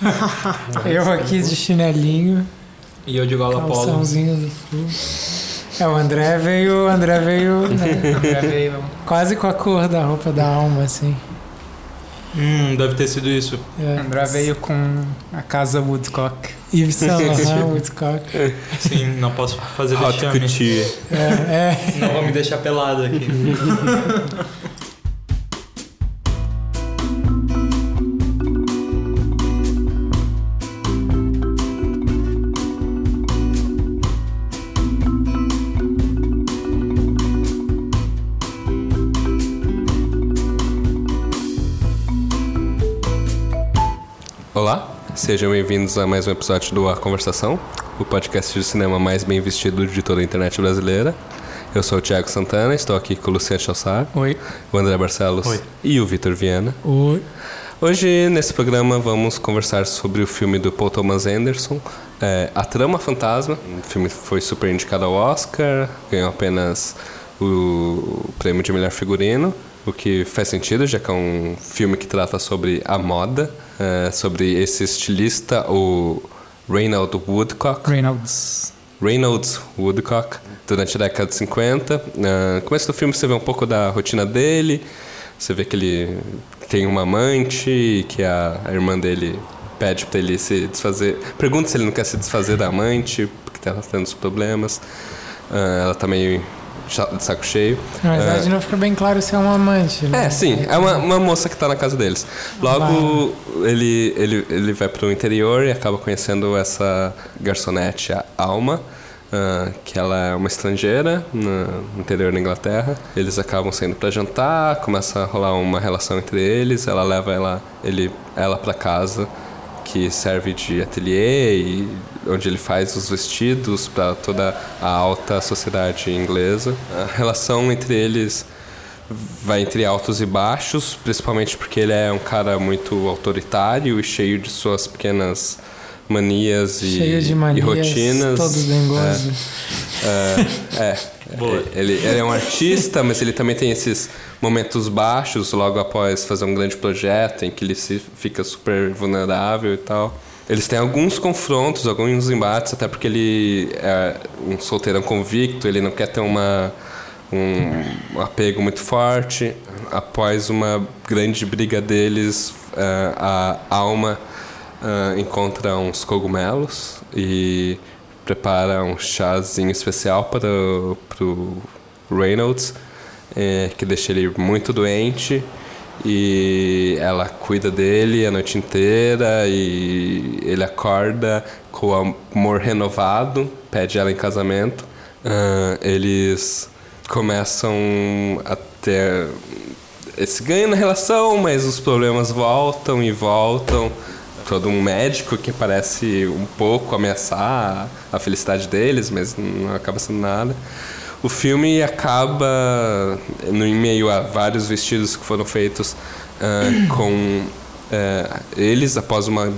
Eu aqui de chinelinho, E eu de gola polo. É, o André veio, o André veio né, André veio. quase com a cor da roupa da alma, assim. Hum, deve ter sido isso. É. André veio com a casa Woodcock. Yves Saint Laurent, Woodcock. Sim, não posso fazer Hot vexame. É, é. Não vou me deixar pelado aqui. Sejam bem-vindos a mais um episódio do A Conversação, o podcast de cinema mais bem vestido de toda a internet brasileira. Eu sou o Thiago Santana, estou aqui com o Luciano Chassar, Oi. o André Barcelos Oi. e o Vitor Viana. Oi. Hoje, nesse programa, vamos conversar sobre o filme do Paul Thomas Anderson, é, A Trama Fantasma. O filme foi super indicado ao Oscar, ganhou apenas o prêmio de melhor figurino, o que faz sentido, já que é um filme que trata sobre a moda, é, sobre esse estilista, o Reynold Woodcock. Reynolds. Reynolds Woodcock, durante a década de 50. Ah, No começo do filme você vê um pouco da rotina dele, você vê que ele tem uma amante, que a, a irmã dele pede pra ele se desfazer. Pergunta se ele não quer se desfazer da amante, porque tá tendo os problemas. Ah, ela tá meio de saco cheio. Na verdade, não fica bem claro se é um amante. né? É, sim, é uma, uma moça que tá na casa deles. Logo, ele, ele, ele vai pro interior e acaba conhecendo essa garçonete, a Alma, ah, que ela é uma estrangeira no interior da Inglaterra. Eles acabam saindo para jantar, começa a rolar uma relação entre eles, ela leva ela, ele, ela para casa que serve de ateliê e onde ele faz os vestidos para toda a alta sociedade inglesa. A relação entre eles vai entre altos e baixos, principalmente porque ele é um cara muito autoritário e cheio de suas pequenas manias e, Cheio de e manias, rotinas. todo dengoso. É, é. Boa. Ele, ele é um artista, mas ele também tem esses momentos baixos logo após fazer um grande projeto em que ele se fica super vulnerável e tal. Eles têm alguns confrontos, alguns embates, até porque ele é um solteirão convicto, ele não quer ter uma, um apego muito forte. Após uma grande briga deles, eh, a alma ah, encontra uns cogumelos e prepara um chazinho especial para o Reynolds, eh, que deixa ele muito doente. E ela cuida dele a noite inteira e ele acorda com amor renovado, pede ela em casamento. Ah, eles começam a ter esse ganho na relação, mas os problemas voltam e voltam. Todo um médico que parece um pouco ameaçar a felicidade deles, mas não acaba sendo nada. O filme acaba no meio a vários vestidos que foram feitos ah, com ah, eles após uma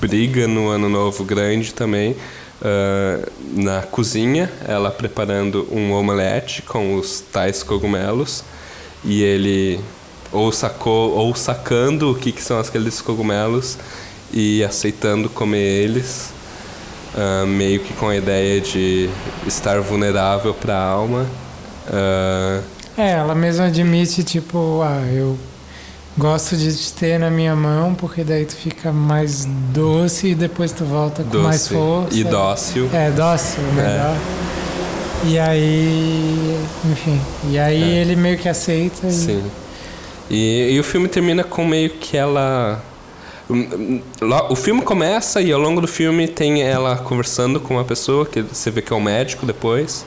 briga no ano novo grande também ah, na cozinha, ela preparando um omelete com os tais cogumelos e ele ou sacou ou sacando o que, que são aqueles cogumelos e aceitando comer eles ah, meio que com a ideia de estar vulnerável para a alma Ah, É, ela mesma admite, tipo, ah, eu gosto de te ter na minha mão, porque daí tu fica mais doce e depois tu volta com mais força. e dócil É, dócil, melhor. E aí, enfim, e aí É. ele meio que aceita e Sim. E, e o filme termina com meio que ela. Lo- O filme começa e ao longo do filme tem ela conversando com uma pessoa que você vê que é um médico depois.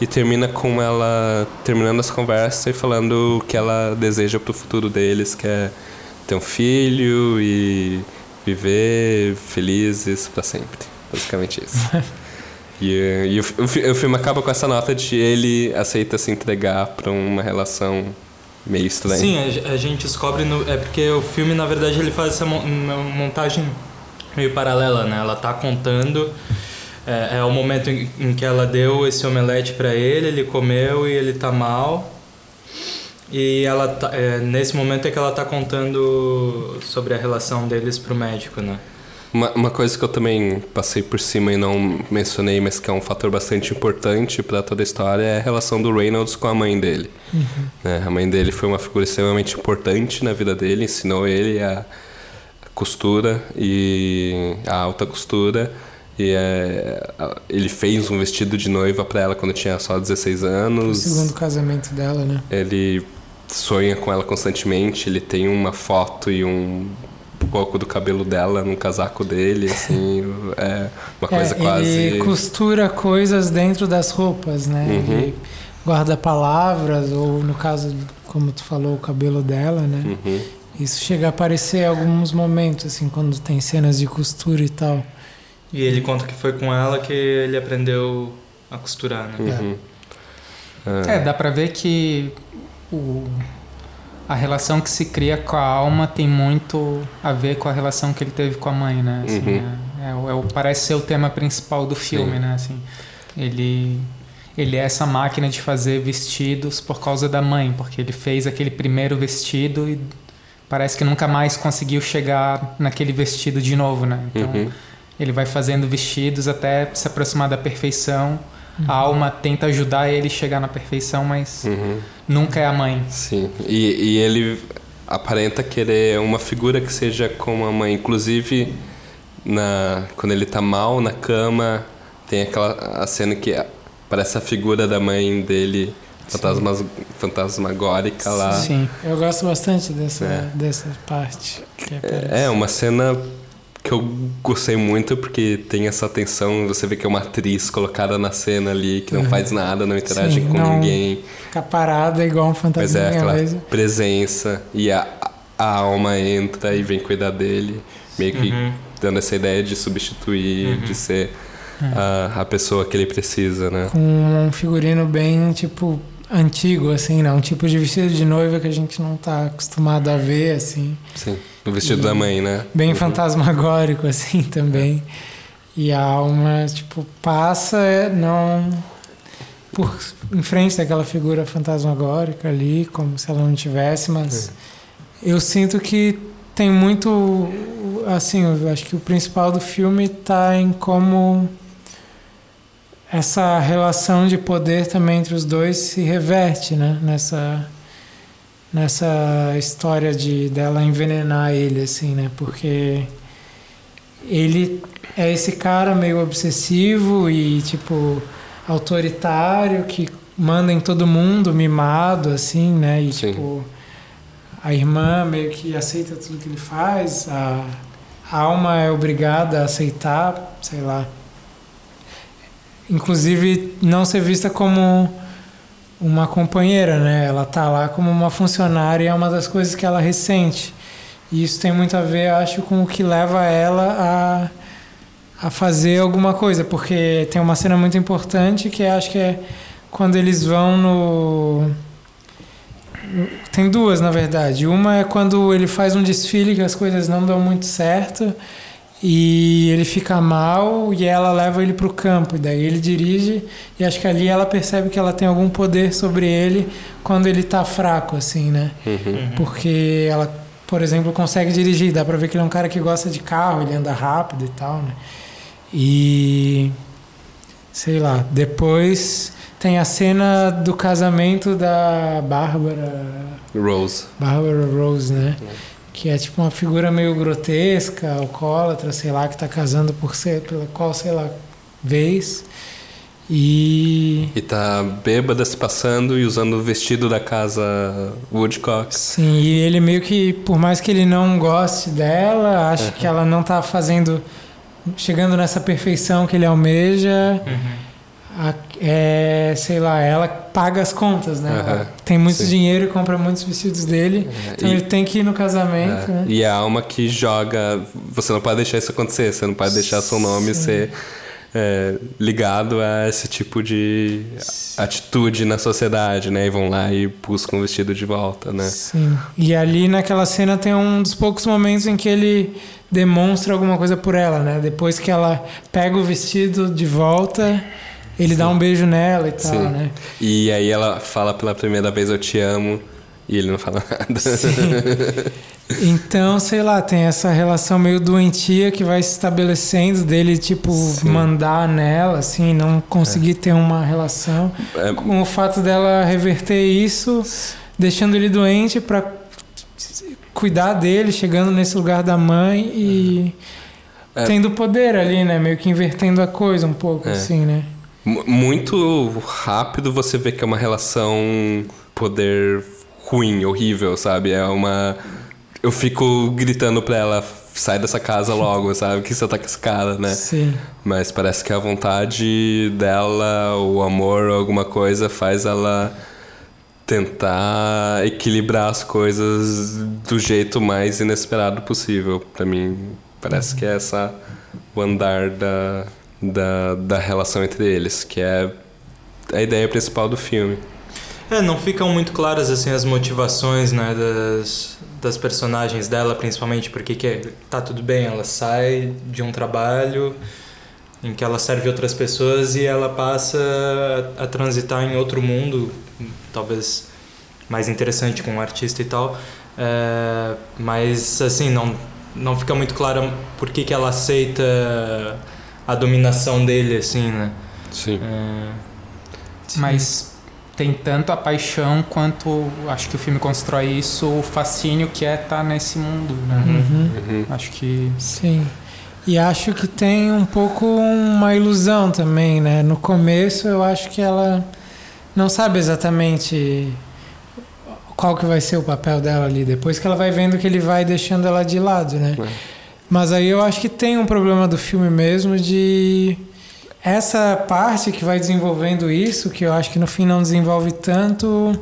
E termina com ela terminando essa conversa e falando o que ela deseja pro futuro deles, que é ter um filho e viver felizes para sempre. Basicamente isso. E, e o, o o filme acaba com essa nota de ele aceita se entregar para uma relação meio estranha. Sim, a, a gente descobre no, é porque o filme na verdade ele faz essa uma montagem meio paralela, né? Ela tá contando é, é o momento em, em que ela deu esse omelete para ele, ele comeu e ele tá mal. E ela tá, é, nesse momento é que ela tá contando sobre a relação deles pro médico, né? Uma, uma coisa que eu também passei por cima e não mencionei, mas que é um fator bastante importante para toda a história, é a relação do Reynolds com a mãe dele. Uhum. Né? A mãe dele foi uma figura extremamente importante na vida dele, ensinou ele a costura e a alta costura. E é, ele fez um vestido de noiva para ela quando tinha só 16 anos. O segundo casamento dela, né? Ele sonha com ela constantemente. Ele tem uma foto e um pouco do cabelo dela no casaco dele, assim, é uma coisa é, quase. Ele costura coisas dentro das roupas, né? Uhum. Ele guarda palavras, ou no caso, como tu falou, o cabelo dela, né? Uhum. Isso chega a aparecer em alguns momentos, assim, quando tem cenas de costura e tal. E ele conta que foi com ela que ele aprendeu a costurar, né? Uhum. É, dá pra ver que o, a relação que se cria com a alma tem muito a ver com a relação que ele teve com a mãe, né? Assim, Uhum. é, é o- é parece ser o tema principal do filme, Sim. né? Assim, ele, ele é essa máquina de fazer vestidos por causa da mãe, porque ele fez aquele primeiro vestido e parece que nunca mais conseguiu chegar naquele vestido de novo, né? Então, Uhum. ele vai fazendo vestidos até se aproximar da perfeição. A alma tenta ajudar ele a chegar na perfeição, mas Uhum. Nunca é a mãe. Sim, e, e ele aparenta querer uma figura que seja como a mãe. Inclusive, na, quando ele tá mal na cama, tem aquela a cena que parece a figura da mãe dele fantasmas, fantasmagórica lá. Sim. Eu gosto bastante dessa, É. dessa parte. Que aparece. É, uma cena que eu gostei muito porque tem essa tensão, você vê que é uma atriz colocada na cena ali, que não Uhum. faz nada, não interage Sim, com não- ninguém. Fica parada igual um Mas fantasma é aquela mesmo. presença e a, a alma entra e vem cuidar dele, meio que Uhum. dando essa ideia de substituir, de ser a, a pessoa que ele precisa, né? Com um figurino bem, tipo, antigo, assim, né? Um tipo de vestido de noiva que a gente não tá acostumado a ver, assim. Sim, o vestido da mãe, né? Bem fantasmagórico, assim, também. E a alma, tipo, passa, é, não... Por, em frente daquela figura fantasmagórica ali, como se ela não tivesse, mas... Eu sinto que tem muito... Assim, eu acho que o principal do filme tá em como essa relação de poder também entre os dois se reverte, né? Nessa nessa história de dela envenenar ele assim, né? Porque ele é esse cara meio obsessivo e tipo autoritário que manda em todo mundo, mimado assim, né? E Sim. tipo a irmã meio que aceita tudo que ele faz, a, a alma é obrigada a aceitar, sei lá. Inclusive não ser vista como uma companheira, né? Ela tá lá como uma funcionária e é uma das coisas que ela ressente. E isso tem muito a ver, acho, com o que leva ela a, a fazer alguma coisa, porque tem uma cena muito importante que acho que é quando eles vão no tem duas, na verdade. Uma é quando ele faz um desfile que as coisas não dão muito certo e ele fica mal e ela leva ele para o campo. E daí ele dirige e acho que ali ela percebe que ela tem algum poder sobre ele quando ele tá fraco, assim, né? Uhum. Porque ela, por exemplo, consegue dirigir. Dá pra ver que ele é um cara que gosta de carro, ele anda rápido e tal, né? E. Sei lá. Depois tem a cena do casamento da Bárbara. Rose. Bárbara Rose, né? Que é tipo uma figura meio grotesca, alcoólatra, sei lá, que tá casando por ser, pela qual, sei lá, vez. E. E tá bêbada se passando e usando o vestido da casa Woodcock. Sim, e ele meio que, por mais que ele não goste dela, acha que ela não tá fazendo. chegando nessa perfeição que ele almeja. a- é, sei lá, ela paga as contas, né? Tem muito sim. dinheiro e compra muitos vestidos dele. É, Então e- ele tem que ir no casamento, É, né? E a alma que joga. Você não pode deixar isso acontecer, você não pode deixar seu nome Sim. ser é, ligado a esse tipo de atitude na sociedade, né? E vão lá e buscam o vestido de volta, né? Sim. E ali naquela cena tem um dos poucos momentos em que ele demonstra alguma coisa por ela, né? Depois que ela pega o vestido de volta, ele dá um beijo nela e tal, Sim. né? E aí ela fala pela primeira vez eu te amo e ele não fala nada. Sim. Então, sei lá, tem essa relação meio doentia que vai se estabelecendo dele, tipo, Sim. mandar nela, assim, não conseguir ter uma relação. É, Com o fato dela reverter isso, deixando ele doente pra cuidar dele, chegando nesse lugar da mãe e É. tendo poder ali, né? Meio que invertendo a coisa um pouco, É. assim, né? Mu- muito rápido você vê que é uma relação poder ruim, horrível, sabe? É uma. Eu fico gritando pra ela, sai dessa casa logo, sabe? Que você tá com esse cara, né? Sim. Mas parece que a vontade dela, o amor, alguma coisa, faz ela tentar equilibrar as coisas do jeito mais inesperado possível. Pra mim, parece que é essa o andar da, da, da relação entre eles, que é a ideia principal do filme. É, não ficam muito claras assim as motivações, né, das, das personagens dela, principalmente porque que tá tudo bem, ela sai de um trabalho em que ela serve outras pessoas e ela passa a, a transitar em outro mundo, talvez mais interessante com um artista e tal. É, mas assim, não não fica muito claro por que que ela aceita a dominação dele assim, né? Sim. É, Mas tem tanto a paixão quanto acho que o filme constrói isso, o fascínio que é estar nesse mundo, né? Uhum. Uhum. Acho que Sim. E acho que tem um pouco uma ilusão também, né? No começo eu acho que ela não sabe exatamente qual que vai ser o papel dela ali. Depois que ela vai vendo que ele vai deixando ela de lado, né? É. Mas aí eu acho que tem um problema do filme mesmo de essa parte que vai desenvolvendo isso, que eu acho que no fim não desenvolve tanto,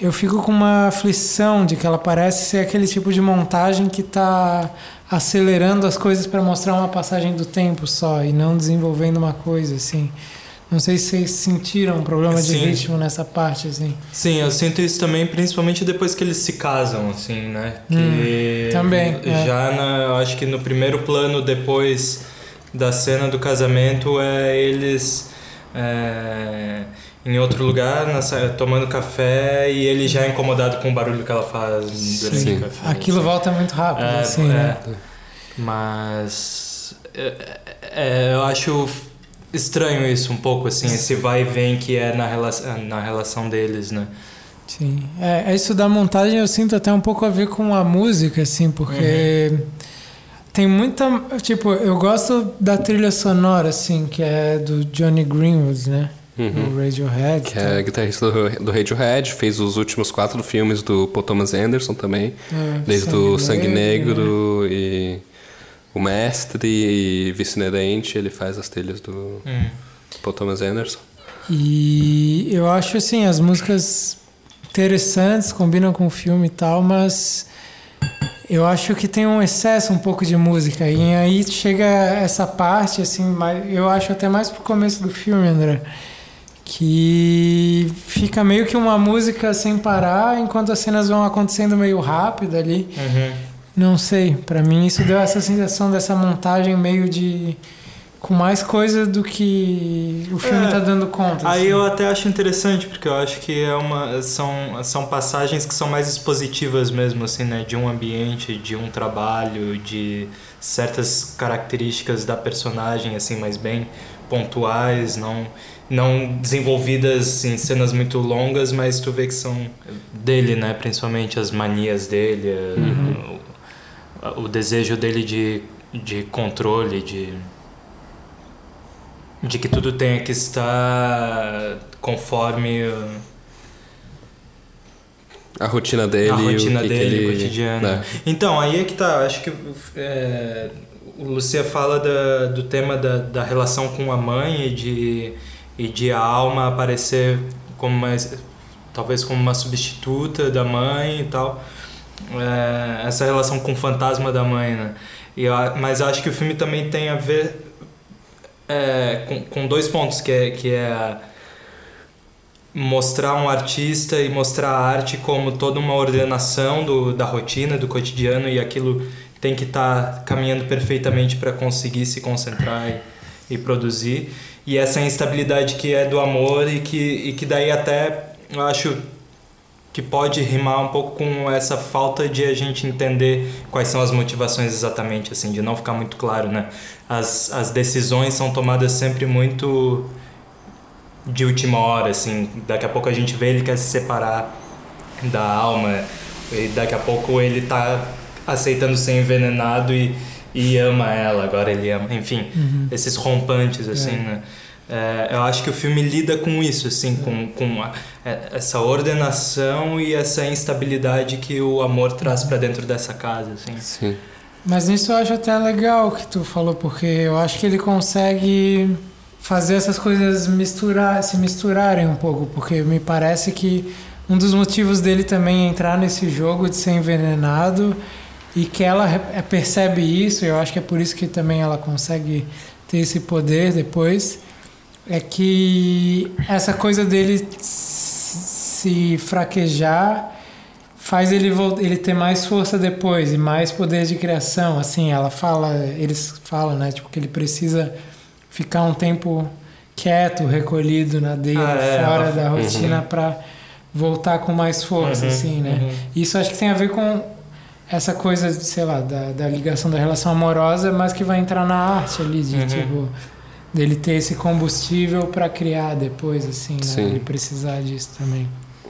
eu fico com uma aflição de que ela parece ser aquele tipo de montagem que está acelerando as coisas para mostrar uma passagem do tempo só e não desenvolvendo uma coisa assim. Não sei se vocês sentiram um problema de Sim. ritmo nessa parte assim. Sim, eu sinto isso também, principalmente depois que eles se casam, assim, né? Que Hum, também, é. Já na, eu acho que no primeiro plano, depois da cena do casamento, é eles é, em outro lugar, na tomando café, e ele já é incomodado com o barulho que ela faz durante Sim. o café. Aquilo assim. volta muito rápido, É, assim, é. né? Mas é, é, eu acho estranho isso um pouco, assim, esse vai e vem que é na, rela na relação deles, né? Sim. É, isso da montagem eu sinto até um pouco a ver com a música, assim, porque tem muita. Tipo, eu gosto da trilha sonora, assim, que é do Johnny Greenwood, né? Uhum. Do Radiohead. Que é guitarrista do, do Radiohead, fez os últimos quatro filmes do Paul Thomas Anderson também. É, Desde o Sangue Negro né? e O Mestre e Vice Inerente, ele faz as trilhas do Hum. Paul Thomas Anderson. E eu acho, assim, as músicas interessantes, combinam com o filme e tal, mas eu acho que tem um excesso um pouco de música. E aí chega essa parte, assim, mais- eu acho até mais pro começo do filme, André, que fica meio que uma música sem parar, enquanto as cenas vão acontecendo meio rápido ali. Uhum. Não sei, pra mim isso deu essa sensação dessa montagem meio de com mais coisa do que o filme É. tá dando conta. Aí assim. eu até acho interessante, porque eu acho que é uma, são, são passagens que são mais expositivas mesmo, assim, né? De um ambiente, de um trabalho, de certas características da personagem, assim, mais bem pontuais, não, não desenvolvidas em cenas muito longas, mas tu vê que são dele, né? Principalmente as manias dele, o, o desejo dele de, de controle, de de que tudo tenha que estar conforme A rotina dele. a o rotina que que dele, ele- o cotidiano. É. Então, aí é que tá. Acho que é, o Lucia fala da, do tema da, da relação com a mãe e de, e de a alma aparecer como uma, talvez como uma substituta da mãe e tal. É, essa relação com o fantasma da mãe, né? E, mas acho que o filme também tem a ver é, com, com dois pontos, que é, que é mostrar um artista e mostrar a arte como toda uma ordenação do, da rotina, do cotidiano e aquilo tem que estar caminhando perfeitamente para conseguir se concentrar e, e produzir. E essa instabilidade que é do amor e que, e que daí até eu acho que pode rimar um pouco com essa falta de a gente entender quais são as motivações exatamente, assim, de não ficar muito claro, né? As, as decisões são tomadas sempre muito de última hora, assim. Daqui a pouco a gente vê ele quer se separar da alma e daqui a pouco ele tá aceitando ser envenenado e, e ama ela, agora ele ama, enfim, Uhum. esses rompantes, assim, É. né? É, eu acho que o filme lida com isso, assim, com, com a- é, essa ordenação e essa instabilidade que o amor traz pra dentro dessa casa, assim. Sim. Mas nisso eu acho até legal o que tu falou, porque eu acho que ele consegue fazer essas coisas misturar, se misturarem um pouco, porque me parece que um dos motivos dele também é entrar nesse jogo de ser envenenado e que ela é, percebe isso, e eu acho que é por isso que também ela consegue ter esse poder depois, é que essa coisa dele se fraquejar faz ele ele ter mais força depois e mais poder de criação assim ela fala eles falam né tipo que ele precisa ficar um tempo quieto recolhido na dele Ah, é, fora da rotina para voltar com mais força Uhum, assim né uhum. isso acho que tem a ver com essa coisa sei lá da, da ligação da relação amorosa mas que vai entrar na arte ali de Uhum. tipo dele ter esse combustível para criar depois assim né Sim. ele precisar disso também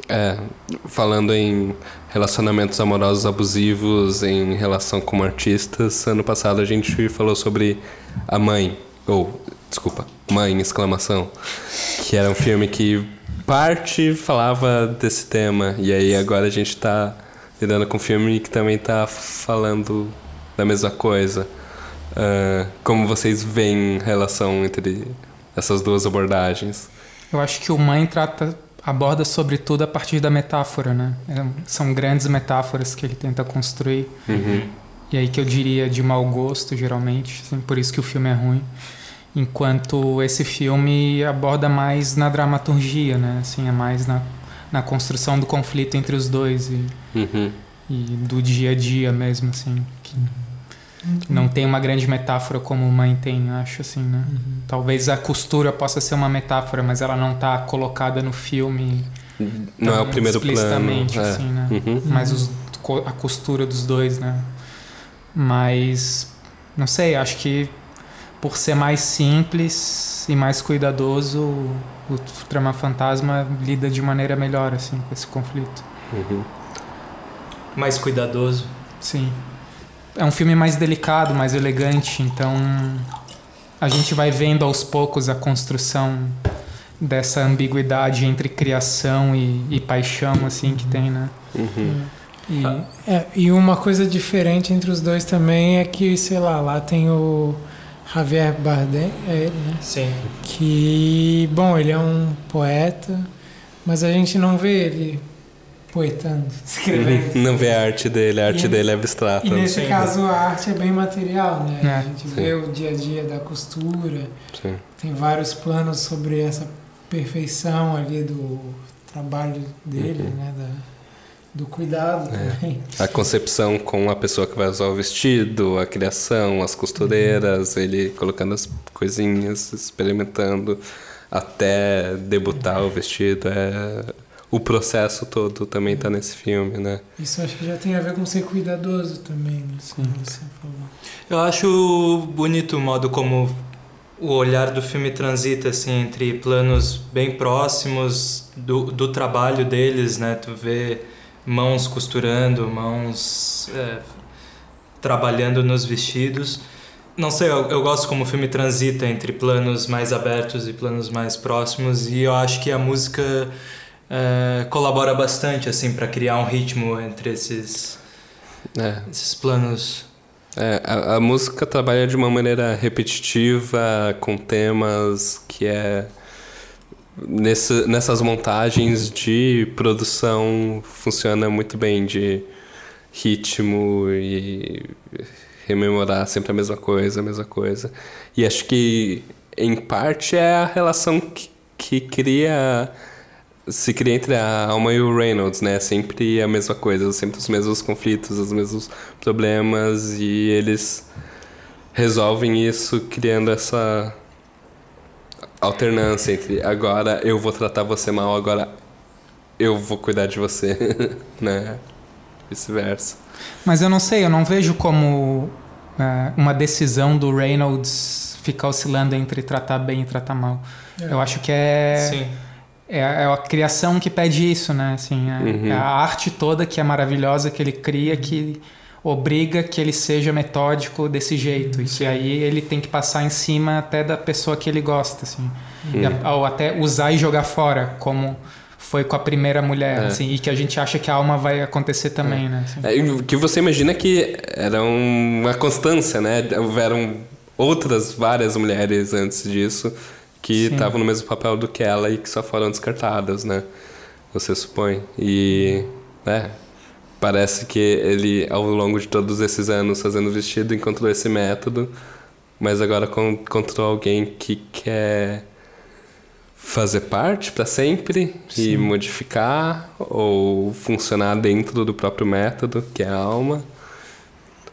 É, falando em relacionamentos amorosos abusivos em relação como artistas, ano passado a gente falou sobre A Mãe, ou, desculpa, Mãe, exclamação, que era um filme que parte falava desse tema, e aí agora a gente tá lidando com um filme que também tá falando da mesma coisa. Ah, como vocês veem a relação entre essas duas abordagens? Eu acho que o Mãe trata, aborda sobretudo a partir da metáfora, né? É, são grandes metáforas que ele tenta construir. Uhum. E aí que eu diria de mau gosto, geralmente, assim, por isso que o filme é ruim. Enquanto esse filme aborda mais na dramaturgia, né? Assim, é mais na, na construção do conflito entre os dois e, Uhum. e do dia a dia mesmo, assim. Que não tem uma grande metáfora como Mãe tem, acho, assim, né? Talvez a costura possa ser uma metáfora, mas ela não está colocada no filme Não é o primeiro plano. explicitamente, é. assim, né? Uhum. Mas os- a costura dos dois, né? Mas, não sei, acho que por ser mais simples e mais cuidadoso, o, o Trama Fantasma lida de maneira melhor, assim, com esse conflito. Uhum. Mais cuidadoso. Sim. É um filme mais delicado, mais elegante, então a gente vai vendo aos poucos a construção dessa ambiguidade entre criação e, e paixão, assim, que tem, né? Uhum. E, É, e uma coisa diferente entre os dois também é que, sei lá, lá tem o Javier Bardem, é ele, né? Sim. Que, bom, ele é um poeta, mas a gente não vê ele poetando, escrevendo. Não vê a arte dele, a arte E- dele é abstrata. E nesse Sim. caso a arte é bem material, né? É, a gente vê o dia a dia da costura, Sim. tem vários planos sobre essa perfeição ali do trabalho dele, Uhum. né? Da, do cuidado É. também. A concepção com a pessoa que vai usar o vestido, a criação, as costureiras, ele colocando as coisinhas, experimentando até debutar o vestido. É... O processo todo também tá nesse filme, né? Isso acho que já tem a ver com ser cuidadoso também, né? como você falou. Eu acho bonito o modo como o olhar do filme transita assim entre planos bem próximos do, do trabalho deles, né? Tu vê mãos costurando, mãos é, trabalhando nos vestidos. Não sei, eu, eu gosto como o filme transita entre planos mais abertos e planos mais próximos e eu acho que a música é, colabora bastante assim para criar um ritmo entre esses É, esses planos. É, a, a música trabalha de uma maneira repetitiva, com temas que é. Nesse, nessas montagens de produção funciona muito bem de ritmo e rememorar sempre a mesma coisa, a mesma coisa. E acho que, em parte, é a relação que, que cria se cria entre a Alma e o Reynolds, né? Sempre a mesma coisa, sempre os mesmos conflitos, os mesmos problemas e eles resolvem isso criando essa alternância entre agora eu vou tratar você mal, agora eu vou cuidar de você, né? Vice-versa. Mas eu não sei, eu não vejo como é, uma decisão do Reynolds ficar oscilando entre tratar bem e tratar mal. É. Eu acho que é, Sim. É, é a criação que pede isso, né? Assim, é, Uhum. é a arte toda que é maravilhosa que ele cria que obriga que ele seja metódico desse jeito. E que aí ele tem que passar em cima até da pessoa que ele gosta, assim. A- ou até usar e jogar fora, como foi com a primeira mulher, É. assim, e que a gente acha que a alma vai acontecer também, né? assim. É, o que você imagina que era uma constância, né? Houveram outras várias mulheres antes disso que Sim. estavam no mesmo papel do que ela e que só foram descartadas, né? Você supõe. E, né? Parece que ele, ao longo de todos esses anos fazendo vestido, encontrou esse método, mas agora con- encontrou alguém que quer fazer parte para sempre e modificar ou funcionar dentro do próprio método, que é a alma.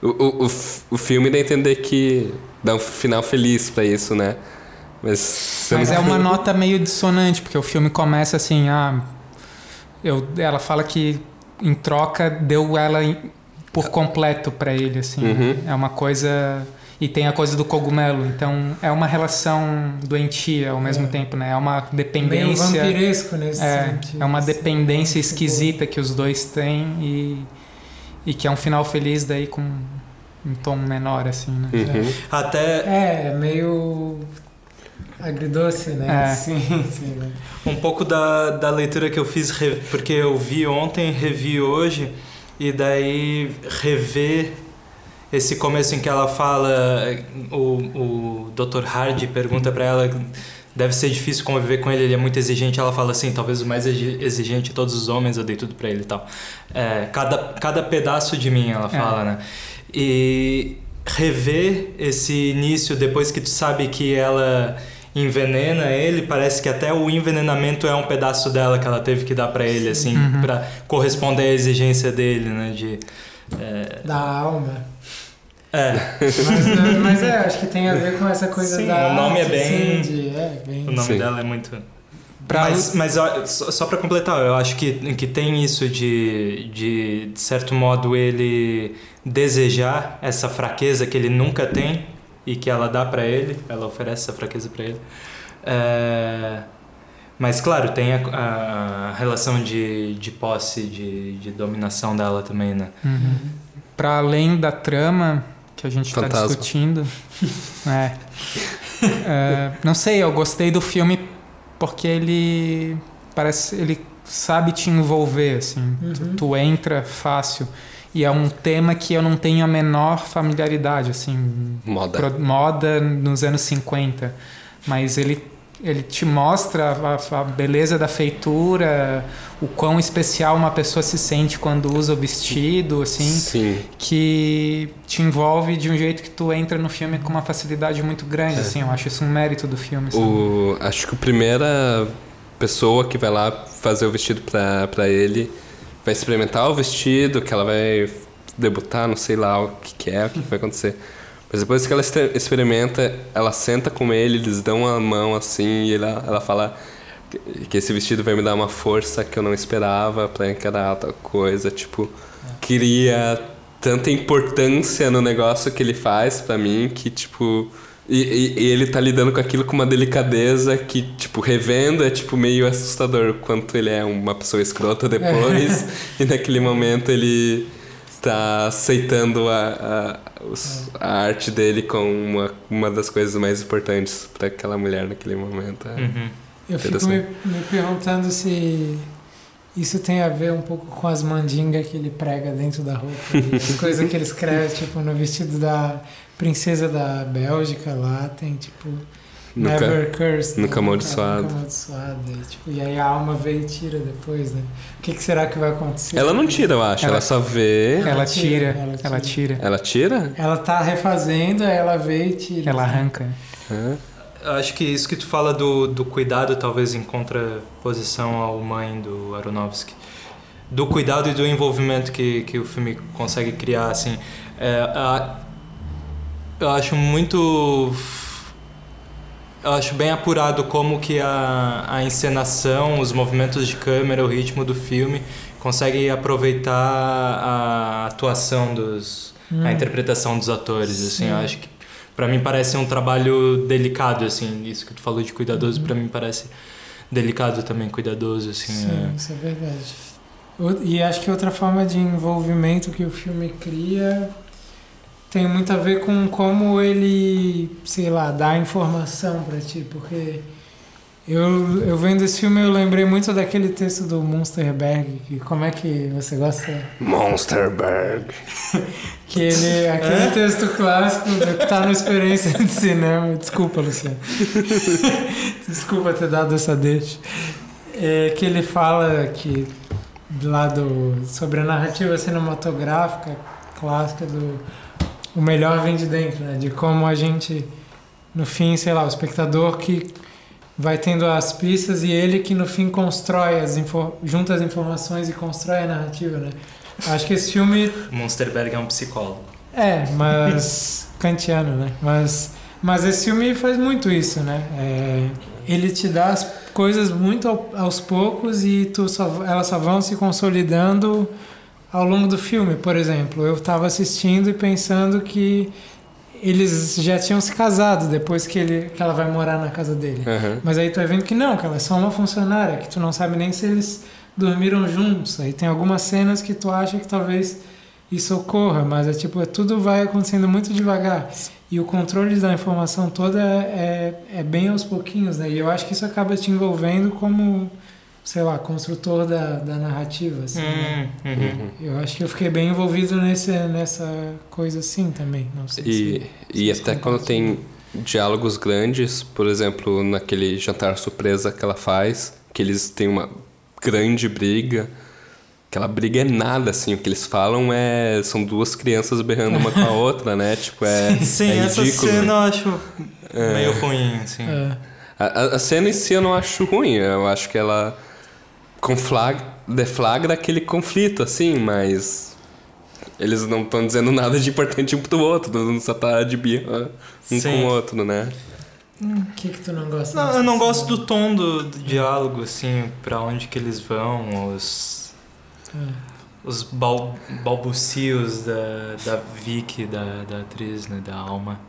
O, o, o, o filme dá a entender que dá um final feliz para isso, né? Mas, Mas é uma nota meio dissonante, porque o filme começa assim, ah, eu, ela fala que em troca deu ela por completo pra ele, assim. Uhum. É uma coisa e tem a coisa do cogumelo, então é uma relação doentia ao mesmo É. tempo, né? É uma Meio dependência, vampiresco nesse é, sentido. é uma assim, dependência esquisita que os dois têm e e que é um final feliz daí com um tom menor, assim, né? Uhum. Até É, é meio agridoce, né? É. Sim, sim. Né? um pouco da, da leitura que eu fiz, porque eu vi ontem, revi hoje, e daí rever esse começo em que ela fala, o, o Dr. Hardy pergunta pra ela, deve ser difícil conviver com ele, ele é muito exigente, ela fala assim, talvez o mais exi- exigente de todos os homens, eu dei tudo pra ele e tal. É, cada, cada pedaço de mim, ela É. fala, né? E rever esse início depois que tu sabe que ela envenena ele, parece que até o envenenamento é um pedaço dela que ela teve que dar pra ele, assim, Uhum. pra corresponder à exigência dele, né? De, é, Da alma. é, Mas, mas é, acho que tem a ver com essa coisa Sim, da o nome é arte, bem- assim, de, é, bem... o nome Sim. dela é muito. Pra- Mas, mas ó, só, só pra completar, eu acho que, que tem isso de, de, de certo modo, ele desejar essa fraqueza que ele nunca tem e que ela dá pra ele, ela oferece essa fraqueza pra ele. É, mas, claro, tem a, a relação de, de posse, de, de dominação dela também, né? Uhum. Para além da trama que a gente está discutindo, é. É, não sei, eu gostei do filme porque ele parece ele sabe te envolver, assim. Tu, Uhum. tu entra fácil e é um tema que eu não tenho a menor familiaridade, assim, Moda. pro- moda nos anos 50, mas ele ele te mostra a, a beleza da feitura, o quão especial uma pessoa se sente quando usa o vestido, assim, Sim. que te envolve de um jeito que tu entra no filme com uma facilidade muito grande, assim, eu acho isso um mérito do filme. O, acho que a primeira pessoa que vai lá fazer o vestido pra ele vai experimentar o vestido, que ela vai debutar, não sei lá o que, que é, o que, vai acontecer. Mas depois que ela experimenta, ela senta com ele, eles dão a mão assim, e ela, ela fala que- esse vestido vai me dar uma força que eu não esperava pra encarar tal coisa. Tipo, cria tanta importância no negócio que ele faz pra mim que, tipo. E, e- e ele tá lidando com aquilo com uma delicadeza que, tipo, revendo é, tipo, meio assustador quanto ele é uma pessoa escrota depois. e naquele momento ele tá aceitando a, a, os- a arte dele como uma, uma das coisas mais importantes pra aquela mulher naquele momento. É. Uhum. Eu fico me, me perguntando se isso tem a ver um pouco com as mandingas que ele prega dentro da roupa. e as coisas que ele escreve, tipo, no vestido da princesa da Bélgica lá, tem tipo. Nunca- Never cursed. nunca né? amaldiçoado. Nunca amaldiçoado. E, tipo, e aí a alma vem e tira depois, né? O que, que será que vai acontecer? Ela não tira, eu acho. Ela, Ela- só vê. ela, ela tira, tira, ela ela tira, Ela tira? Ela tá refazendo, aí ela vê e tira. ela arranca. Hã? Acho que isso que tu fala do, do cuidado, talvez em contraposição ao Mãe do Aronofsky. Do cuidado e do envolvimento que, que o filme consegue criar, assim. É, a- eu acho muito eu acho bem apurado como que a, a encenação, os movimentos de câmera, o ritmo do filme consegue aproveitar a atuação dos Hum. a interpretação dos atores assim Sim. eu acho que para mim parece um trabalho delicado assim isso que tu falou de cuidadoso Uhum. pra mim parece delicado também cuidadoso assim Sim, é. isso é verdade. E acho que outra forma de envolvimento que o filme cria tem muito a ver com como ele, sei lá, dá informação pra ti, porque eu, eu vendo esse filme eu lembrei muito daquele texto do Munsterberg, que como é que você gosta? Monsterberg. Que ele, aquele texto clássico do que tá no experiência de cinema. Desculpa, Luciano. Desculpa ter dado essa deixa. É que ele fala que lá do, sobre a narrativa cinematográfica clássica do o melhor vem de dentro, né? De como a gente, no fim, sei lá, o espectador que vai tendo as pistas e ele que no fim constrói as junta as informações e constrói a narrativa, né? Acho que esse filme Monsterberg é um psicólogo é, mas. kantiano, né? Mas, mas esse filme faz muito isso, né? É, ele te dá as coisas muito ao- aos poucos e tu só, elas só vão se consolidando ao longo do filme. Por exemplo, eu estava assistindo e pensando que eles já tinham se casado depois que, ele, que ela vai morar na casa dele. Aham. Mas aí tu vai vendo que não, que ela é só uma funcionária, que tu não sabe nem se eles dormiram juntos. Aí tem algumas cenas que tu acha que talvez isso ocorra, mas é tipo, é, tudo vai acontecendo muito devagar. E o controle da informação toda é, é bem aos pouquinhos, né? E eu acho que isso acaba te envolvendo como, sei lá, construtor da, da narrativa, assim, né? Hum, uhum. Eu acho que eu fiquei bem envolvido nesse, nessa coisa assim também. Não sei E, se... e se até quando tem diálogos grandes, por exemplo, naquele jantar surpresa que ela faz, que eles têm uma grande briga. Aquela briga é nada, assim. O que eles falam é. São duas crianças berrando uma com a outra, né? Tipo, é. sim é essa ridículo. cena eu acho meio ruim assim É. A, a- a cena em si eu não acho ruim. Eu acho que ela conflagra, deflagra aquele conflito, assim, mas. Eles não estão dizendo nada de importante um pro outro, todo mundo só tá de birra um Sim. com o outro, né? O que que tu não gosta? Não, eu não gosto do tom do, do diálogo, assim, pra onde que eles vão, os, É. os bal, balbucios da, da Vicky, da, da atriz, né, da Alma.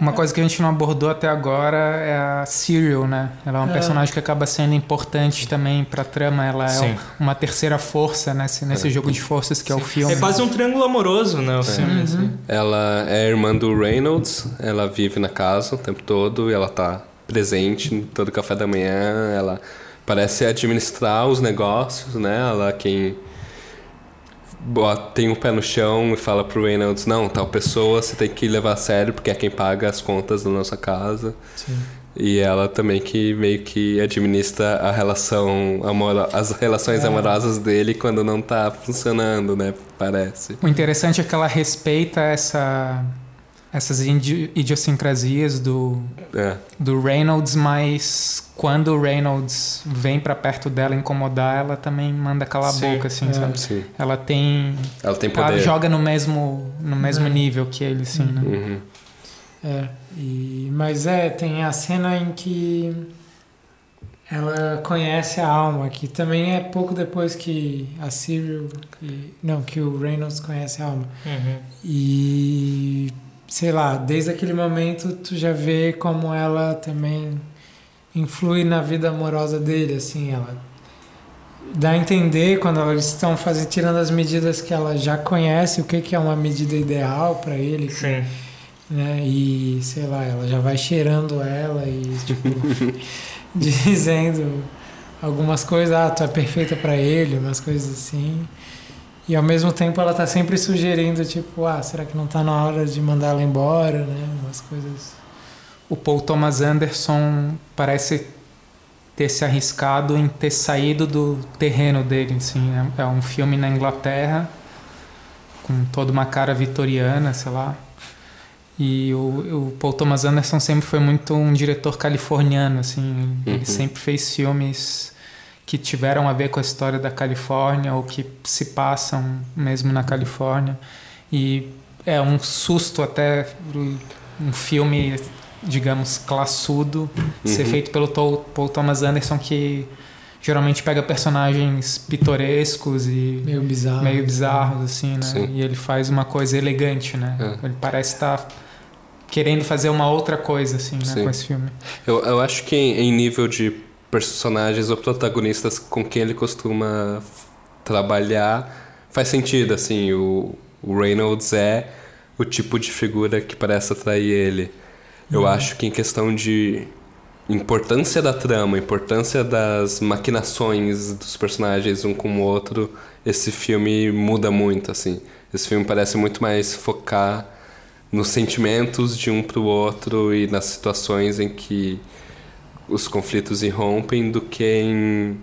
Uma coisa que a gente não abordou até agora é a Serial, né? Ela é uma É. personagem que acaba sendo importante também pra trama. Ela é Sim. uma terceira força nesse, nesse jogo de forças que é o filme. É quase um triângulo amoroso, né, o filme, Uhum. assim. Ela é irmã do Reynolds, ela vive na casa o tempo todo e ela tá presente em todo café da manhã, ela parece administrar os negócios, né? Ela é quem tem um pé no chão e fala pro Reynolds, não, tal pessoa você tem que levar a sério porque é quem paga as contas da nossa casa. Sim. E ela também que meio que administra a relação amoro as relações É. amorosas dele quando não tá funcionando, né? Parece. O interessante é que ela respeita essa, essas idi- idiosincrasias do, É. do Reynolds, mas quando o Reynolds vem pra perto dela incomodar, ela também manda calar Sim, a boca, assim, é. sabe? Sim. Ela tem. Ela tem Ela poder. joga no mesmo, no mesmo É. nível que ele, assim, né? Uhum. É, e, mas é, tem a cena em que ela conhece a alma, que também é pouco depois que a Cyril, que, não, que o Reynolds conhece a alma. Uhum. E sei lá, desde aquele momento tu já vê como ela também influi na vida amorosa dele, assim, ela dá a entender quando elas estão fazendo tirando as medidas que ela já conhece o que que é uma medida ideal para ele, que Sim. né? E sei lá, ela já vai cheirando ela e tipo dizendo algumas coisas, ah, tu é perfeita pra ele, umas coisas assim. E ao mesmo tempo ela tá sempre sugerindo, tipo, ah, será que não tá na hora de mandar ela embora, né? Umas coisas. O Paul Thomas Anderson parece ter se arriscado em ter saído do terreno dele, assim. É, é um filme na Inglaterra com toda uma cara vitoriana, sei lá. E o, o Paul Thomas Anderson sempre foi muito um diretor californiano, assim. Ele Uhum. sempre fez filmes que tiveram a ver com a história da Califórnia ou que se passam mesmo na Califórnia. E é um susto até um filme digamos, classudo, ser feito pelo Paul Thomas Anderson, que geralmente pega personagens pitorescos e Meio bizarro. meio bizarros, assim, né? Sim. E ele faz uma coisa elegante, né? É. Ele parece estar querendo fazer uma outra coisa, assim, né? Com esse filme. Eu, eu acho que em nível de personagens ou protagonistas com quem ele costuma trabalhar, faz sentido, assim, o, o Reynolds é o tipo de figura que parece atrair ele. Eu acho que em questão de importância da trama, importância das maquinações dos personagens um com o outro, esse filme muda muito, assim. Esse filme parece muito mais focar nos sentimentos de um pro outro e nas situações em que os conflitos irrompem do que em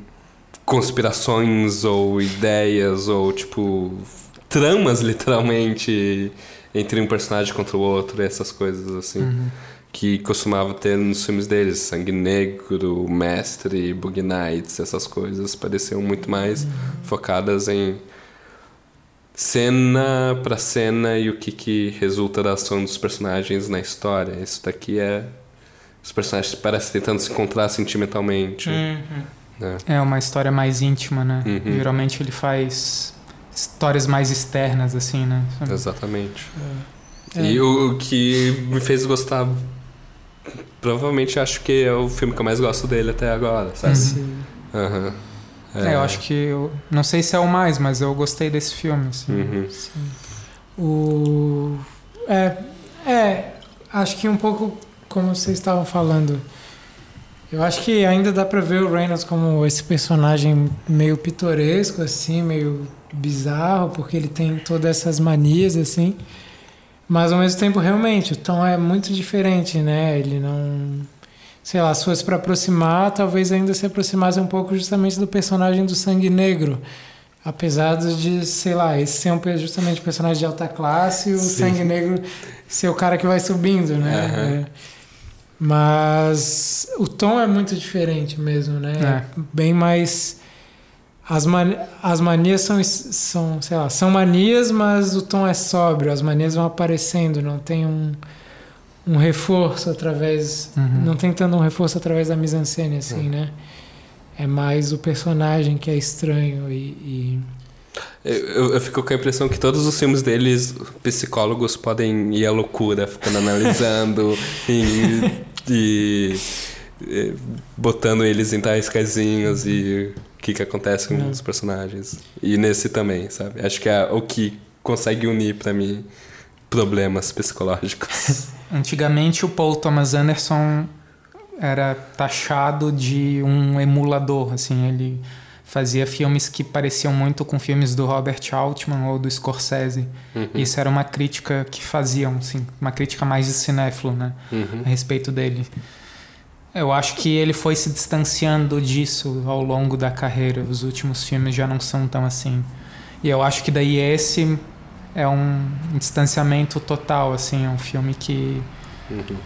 conspirações ou ideias ou tipo tramas literalmente entre um personagem contra o outro, essas coisas assim que costumava ter nos filmes deles, Sangue Negro, Mestre, Bug Nights, essas coisas pareciam muito mais focadas em cena pra cena e o que, que resulta da ação dos personagens na história. Isso daqui é. Os personagens parecem tentando se encontrar sentimentalmente. Uhum. né? É uma história mais íntima, né? Uhum. Geralmente ele faz histórias mais externas, assim, né? Exatamente. É. E o, o que me fez gostar. Provavelmente acho que é o filme que eu mais gosto dele até agora, sabe? Esse- Aham. É, eu acho que. Eu, não sei se é o mais, mas eu gostei desse filme, assim. Uhum. O. É, é. Acho que um pouco como vocês estavam falando. Eu acho que ainda dá pra ver o Reynolds como esse personagem meio pitoresco, assim, meio bizarro, porque ele tem todas essas manias, assim. Mas ao mesmo tempo, realmente, o tom é muito diferente, né? Ele não. Sei lá, se fosse pra aproximar, talvez ainda se aproximasse um pouco justamente do personagem do Sangue Negro. Apesar de, sei lá, esse ser um, justamente um personagem de alta classe e o Sim. Sangue Negro ser o cara que vai subindo, né? Aham. É. Mas o tom é muito diferente mesmo, né? É. Bem mais. As, mani... as manias são, são, sei lá, são manias, mas o tom é sóbrio. As manias vão aparecendo, não tem um, um reforço através. Uhum. Não tem tanto um reforço através da mise-en-scène, assim, né? É mais o personagem que é estranho e. e- Eu, eu- fico com a impressão que todos os filmes deles, psicólogos podem ir à loucura, ficando analisando e, e- e botando eles em tais casinhos e o que, que acontece com Não. os personagens. E nesse também, sabe? Acho que é o que consegue unir pra mim problemas psicológicos. Antigamente o Paul Thomas Anderson era taxado de um emulador, assim, ele fazia filmes que pareciam muito com filmes do Robert Altman ou do Scorsese. Uhum. Isso era uma crítica que faziam, assim, uma crítica mais de cinéfilo, né, Uhum. a respeito dele. Eu acho que ele foi se distanciando disso ao longo da carreira. Os últimos filmes já não são tão assim. E eu acho que daí esse é um distanciamento total, assim, é um filme que Uhum.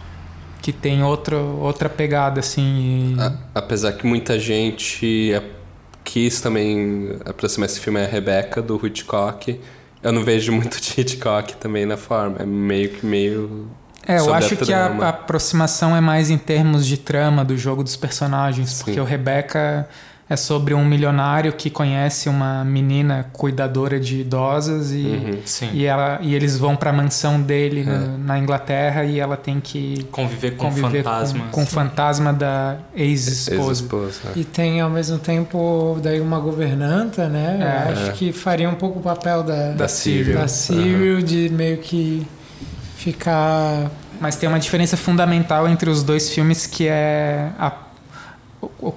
que tem outro, outra pegada, assim. E... A- apesar que muita gente é- quis também aproximar esse filme é a Rebecca do Hitchcock. Eu não vejo muito de Hitchcock também na forma. É meio que meio. É, eu sobre a acho que a, a aproximação é mais em termos de trama do jogo dos personagens, Sim. porque o Rebecca é sobre um milionário que conhece uma menina cuidadora de idosas e, Uhum. E, ela, e eles vão para a mansão dele É. no- na Inglaterra e ela tem que Conviver com conviver fantasmas. com, com o fantasma da ex-esposa. Ex-esposa. E tem ao mesmo tempo daí uma governanta, né? Eu É. acho É. que faria um pouco o papel da, Da Cyril. da Cyril de meio que ficar. Mas tem uma diferença fundamental entre os dois filmes que é a,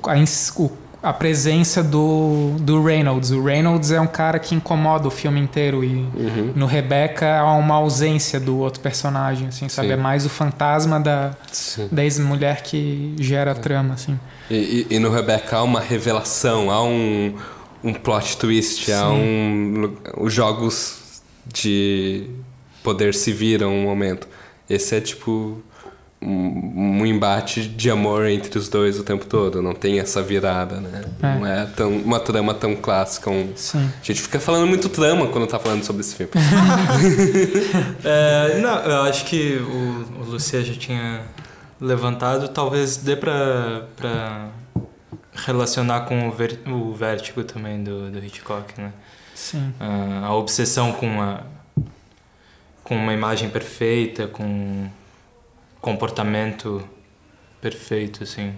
a, ins- o- a presença do, do Reynolds. O Reynolds é um cara que incomoda o filme inteiro e Uhum. no Rebecca há uma ausência do outro personagem, assim, sabe? Sim. É mais o fantasma da, Sim. da ex-mulher que gera a trama, assim. E, e- e no Rebecca há uma revelação, há um, um plot twist, há um. Os jogos de poder se viram um momento. Esse é tipo. Um, um embate de amor entre os dois o tempo todo, não tem essa virada, né? É. Não é tão, uma trama tão clássica. Um, Sim. a gente fica falando muito trama quando tá falando sobre esse filme. É, não, eu acho que o, o Lucia já tinha levantado, talvez dê pra, pra relacionar com o, ver, o vértigo também do, do Hitchcock, né? Sim. Ah, a obsessão com a com uma imagem perfeita, com comportamento perfeito, assim.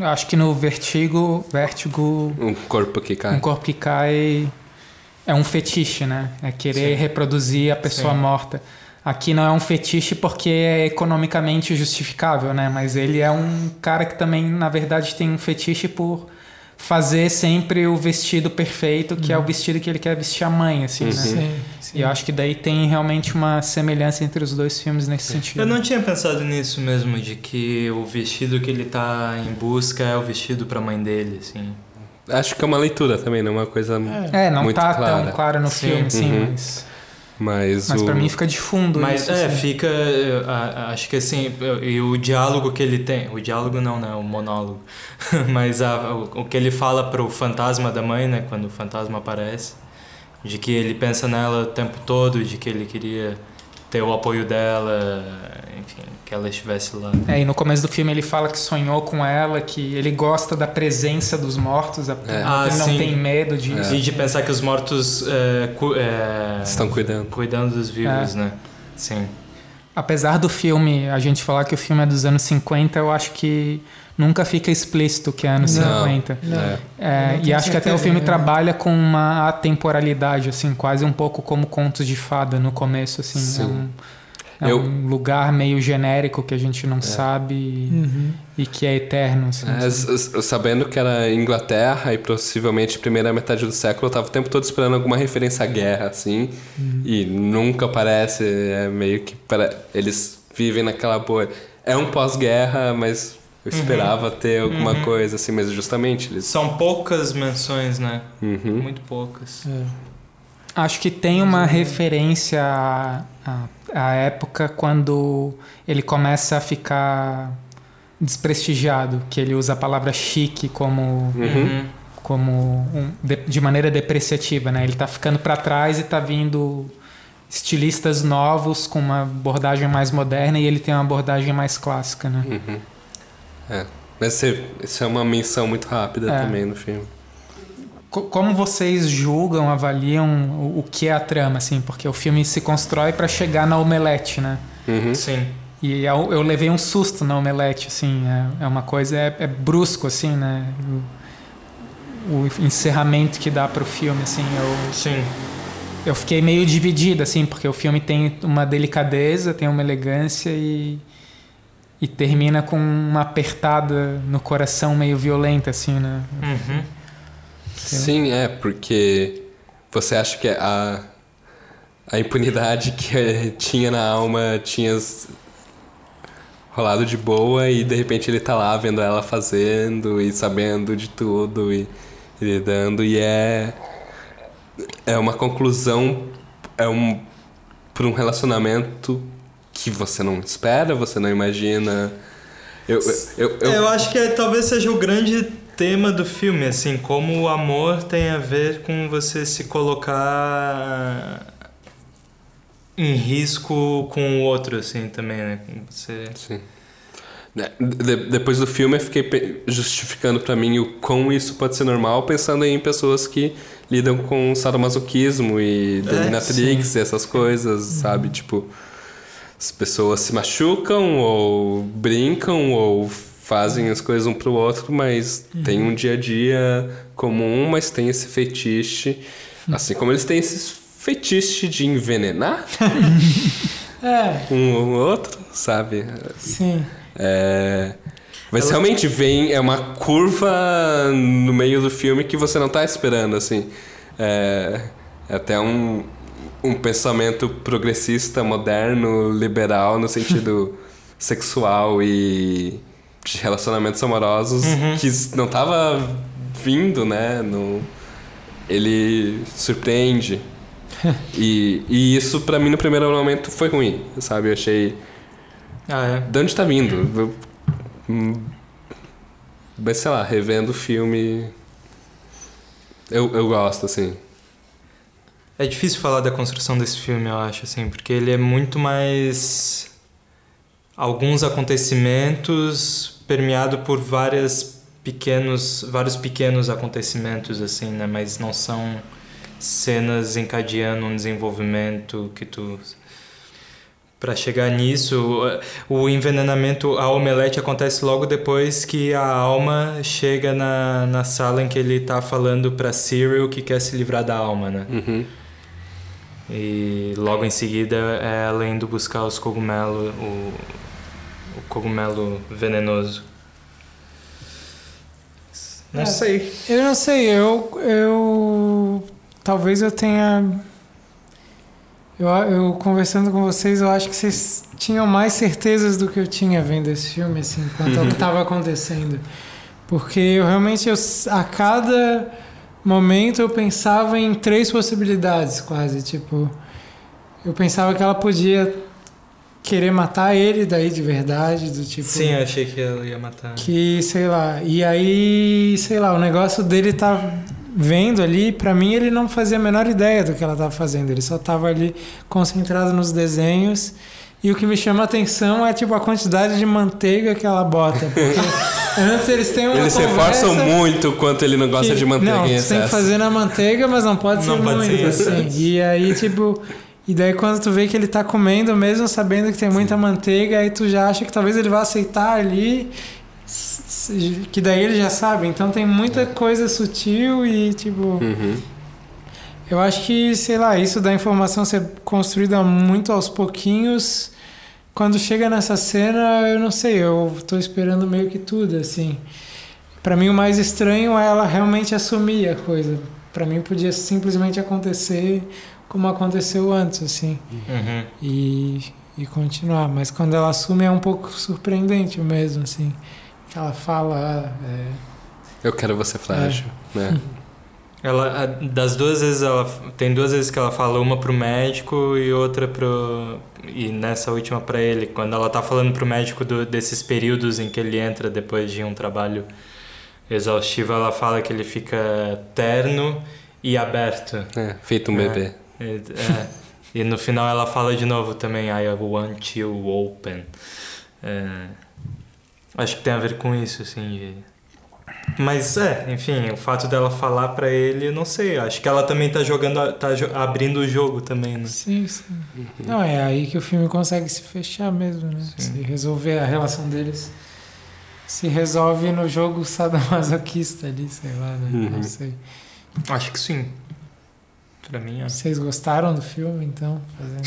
Acho que no Vertigo, Vértigo, Um corpo que cai. um corpo que cai é um fetiche, né? É querer Sim. reproduzir a pessoa Sim. morta. Aqui não é um fetiche porque é economicamente justificável, né? Mas ele é um cara que também, na verdade, tem um fetiche por fazer sempre o vestido perfeito, que é o vestido que ele quer vestir a mãe, assim, né? Sim, sim. E eu acho que daí tem realmente uma semelhança entre os dois filmes nesse sentido. Eu não tinha pensado nisso mesmo, de que o vestido que ele tá em busca é o vestido pra mãe dele, assim. Acho que é uma leitura também, não é uma coisa É, não muito tá clara. tão claro no Sim. filme, assim, Uhum. mas, Mas, mas o... pra mim fica de fundo Mas isso, é, assim. fica. Acho que assim, e o diálogo que ele tem. O diálogo não, né? O monólogo. Mas a- o, o que ele fala pro fantasma da mãe, né? Quando o fantasma aparece. De que ele pensa nela o tempo todo, de que ele queria ter o apoio dela, enfim, que ela estivesse lá. É, e no começo do filme ele fala que sonhou com ela, que ele gosta da presença dos mortos, É. Ah, ele não sim. tem medo disso. E de pensar que os mortos é, cu- é, Estão cuidando. cuidando dos vivos, É. né? Sim. Apesar do filme, a gente falar que o filme é dos anos 50, eu acho que nunca fica explícito que é anos Não. 50. Não. É. É, e acho que até o filme né? trabalha com uma atemporalidade, assim, quase um pouco como contos de fada no começo, assim. Sim. É, um, é Eu- um lugar meio genérico que a gente não sabe e, Uhum. e que é eterno, assim. É, sabendo que era Inglaterra e possivelmente primeira metade do século, eu tava o tempo todo esperando alguma referência à guerra, assim. E nunca aparece, é meio que. para- Eles vivem naquela boa. É um pós-guerra, mas eu esperava ter alguma Uhum. coisa, assim, mas justamente eles. São poucas menções, né? Uhum. Muito poucas. É. Acho que tem uma referência à, à época quando ele começa a ficar desprestigiado, que ele usa a palavra chique como, Uhum. como um- de, de maneira depreciativa, né? Ele tá ficando para trás e tá vindo estilistas novos com uma abordagem mais moderna e ele tem uma abordagem mais clássica, né? Uhum. É. Mas isso é uma menção muito rápida É. também no filme. Co- Como vocês julgam, avaliam o, o que é a trama, assim? Porque o filme se constrói para chegar na omelete, né? Uhum. Sim. E eu, eu levei um susto na omelete, assim. É, é uma coisa, é, é brusco, assim, né? O, o encerramento que dá pro filme, assim. Eu, Sim. eu fiquei meio dividido, assim, porque o filme tem uma delicadeza, tem uma elegância e, e termina com uma apertada no coração meio violenta, assim, né? Uhum. Sim, é, porque você acha que a, a impunidade que tinha na alma tinha rolado de boa e de repente ele tá lá vendo ela fazendo e sabendo de tudo e, e lidando e é é uma conclusão é um para um relacionamento que você não espera, você não imagina. Eu, eu, eu, Eu acho que é- talvez seja o grande tema do filme, assim, como o amor tem a ver com você se colocar em risco com o outro, assim, também, né? Você... Sim. Né, de- depois do filme eu fiquei justificando pra mim o quão isso pode ser normal, pensando em pessoas que lidam com sadomasoquismo e dominatrix e essas coisas, sabe? Tipo, as pessoas se machucam ou brincam ou fazem as coisas um pro outro, mas tem um dia a dia comum, mas tem esse fetiche, assim como eles têm esse fetiche de envenenar É, um ou outro, sabe? sim. É, mas Ela- realmente vem, é uma curva no meio do filme que você não tá esperando, assim. É, é até um, um pensamento progressista, moderno, liberal, no sentido sexual e de relacionamentos amorosos, que não tava vindo, né? No, ele surpreende. e, e isso pra mim no primeiro momento foi ruim, sabe? Eu achei Ah, é? de onde tá vindo? Eu- hum, Mas sei lá, revendo o filme. Eu, eu gosto, assim. É difícil falar da construção desse filme, eu acho, assim, porque ele é muito mais alguns acontecimentos permeado por várias pequenos, vários pequenos acontecimentos assim, né? Mas não são cenas encadeando um desenvolvimento que tu para chegar nisso, o envenenamento, a omelete acontece logo depois que a alma chega na, na sala em que ele tá falando para Cyril que quer se livrar da alma, né? Uhum. E logo em seguida é ela indo buscar os cogumelos, o, o cogumelo venenoso. Não É. sei. Eu não sei, eu. eu talvez eu tenha. Eu, eu conversando com vocês, eu acho que vocês tinham mais certezas do que eu tinha vendo esse filme, assim, quanto ao que estava acontecendo. Porque eu realmente, eu, a cada momento, eu pensava em três possibilidades, quase. Tipo, eu pensava que ela podia querer matar ele daí de verdade, do tipo. Sim, eu achei que ela ia matar. Que, sei lá, e aí, sei lá, o negócio dele tá vendo ali, pra mim ele não fazia a menor ideia do que ela tava fazendo, ele só tava ali concentrado nos desenhos. E o que me chama a atenção é tipo a quantidade de manteiga que ela bota, porque antes eles têm uma Eles se conversa reforçam muito quanto ele não gosta que- de manteiga não, em tem que fazer na manteiga, mas não pode Não ser pode muito, ser assim. E aí, tipo... E daí quando tu vê que ele tá comendo, mesmo sabendo que tem muita manteiga, aí tu já acha que talvez ele vá aceitar ali, que daí ele já sabe. Então tem muita coisa sutil e, tipo... Uhum. Eu acho que, sei lá, isso da informação ser construída muito aos pouquinhos. Quando chega nessa cena, eu não sei, eu tô esperando meio que tudo, assim. Pra mim, o mais estranho é ela realmente assumir a coisa. Pra mim, podia simplesmente acontecer como aconteceu antes, assim. Uhum. E, e continuar. Mas quando ela assume, é um pouco surpreendente mesmo, assim. Que ela fala. é, Eu quero você frágil, né? Ela, das duas vezes ela tem duas vezes que ela fala uma pro médico e outra pro e nessa última pra ele quando ela tá falando pro médico do, desses períodos em que ele entra depois de um trabalho exaustivo ela fala que ele fica terno e aberto É, feito um É. bebê. É, é. e no final ela fala de novo também I want you open É, acho que tem a ver com isso assim de- mas é, enfim, o fato dela falar pra ele, eu não sei. Acho que ela também tá jogando, tá jo- abrindo o jogo também, né? Sim, sim. Não, é aí que o filme consegue se fechar mesmo, né? Sim. Se resolver a relação deles. Se resolve no jogo sadomasoquista ali, sei lá, né? Uhum. Não sei. Acho que sim. Pra mim, é. Vocês gostaram do filme, então? Fazendo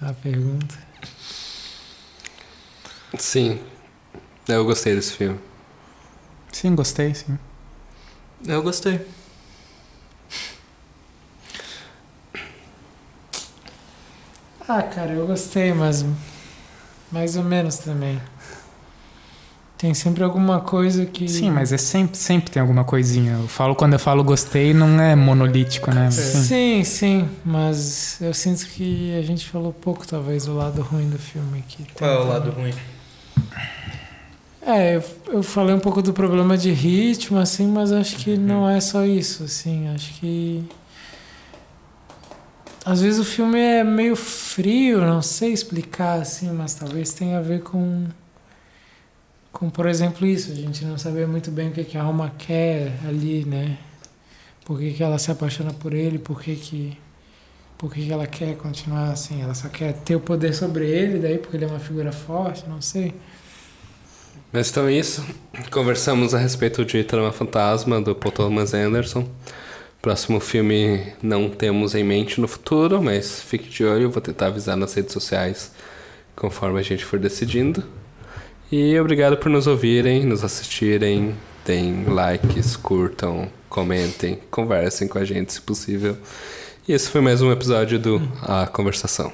a pergunta. Sim. Eu gostei desse filme. Sim, gostei, sim. Eu gostei. Ah, cara, eu gostei, mas mais ou menos também. Tem sempre alguma coisa que. Sim, mas é sempre, sempre tem alguma coisinha. Eu falo quando eu falo gostei, não é monolítico, né? Sim. Sim, sim, mas eu sinto que a gente falou pouco, talvez, do lado ruim do filme aqui. Qual é o lado ruim? É, eu, eu falei um pouco do problema de ritmo, assim, mas acho que não é só isso, assim, acho que. Às vezes o filme é meio frio, não sei explicar, assim, mas talvez tenha a ver com. Com, por exemplo, isso, a gente não saber muito bem o que, que a alma quer ali, né? Por que, que ela se apaixona por ele, por que, que, por que, que ela quer continuar assim, ela só quer ter o poder sobre ele, daí porque ele é uma figura forte, não sei. Mas então é isso. Conversamos a respeito de Trama Fantasma, do Paul Thomas Anderson. Próximo filme não temos em mente no futuro, mas fique de olho, vou tentar avisar nas redes sociais conforme a gente for decidindo. E obrigado por nos ouvirem, nos assistirem, deem likes, curtam, comentem, conversem com a gente se possível. E esse foi mais um episódio do A Conversação.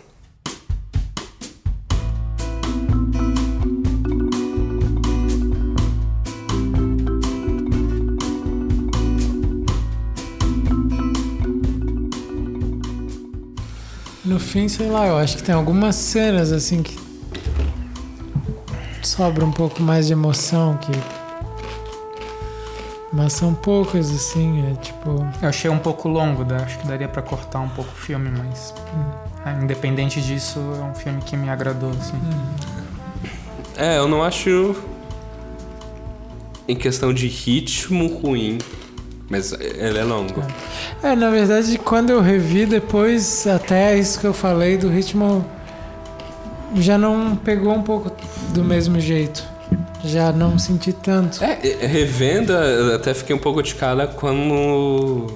No fim, sei lá, eu acho que tem algumas cenas assim que sobra um pouco mais de emoção que mas são poucas assim, é tipo, Eu achei um pouco longo, dá- acho que daria pra cortar um pouco o filme, mas Independente disso, é um filme que me agradou, assim. É, eu não acho em questão de ritmo ruim, mas ele é longo. É, na verdade, quando eu revi depois, até isso que eu falei do ritmo já não pegou um pouco do mesmo jeito. Já não senti tanto. É, revendo, eu até fiquei um pouco de cara quando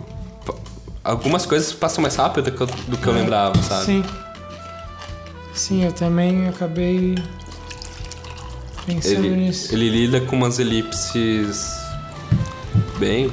algumas coisas passam mais rápido do que eu, do que eu lembrava, sabe? Sim. Sim, eu também acabei pensando Ele, nisso. ele lida com umas elipses bem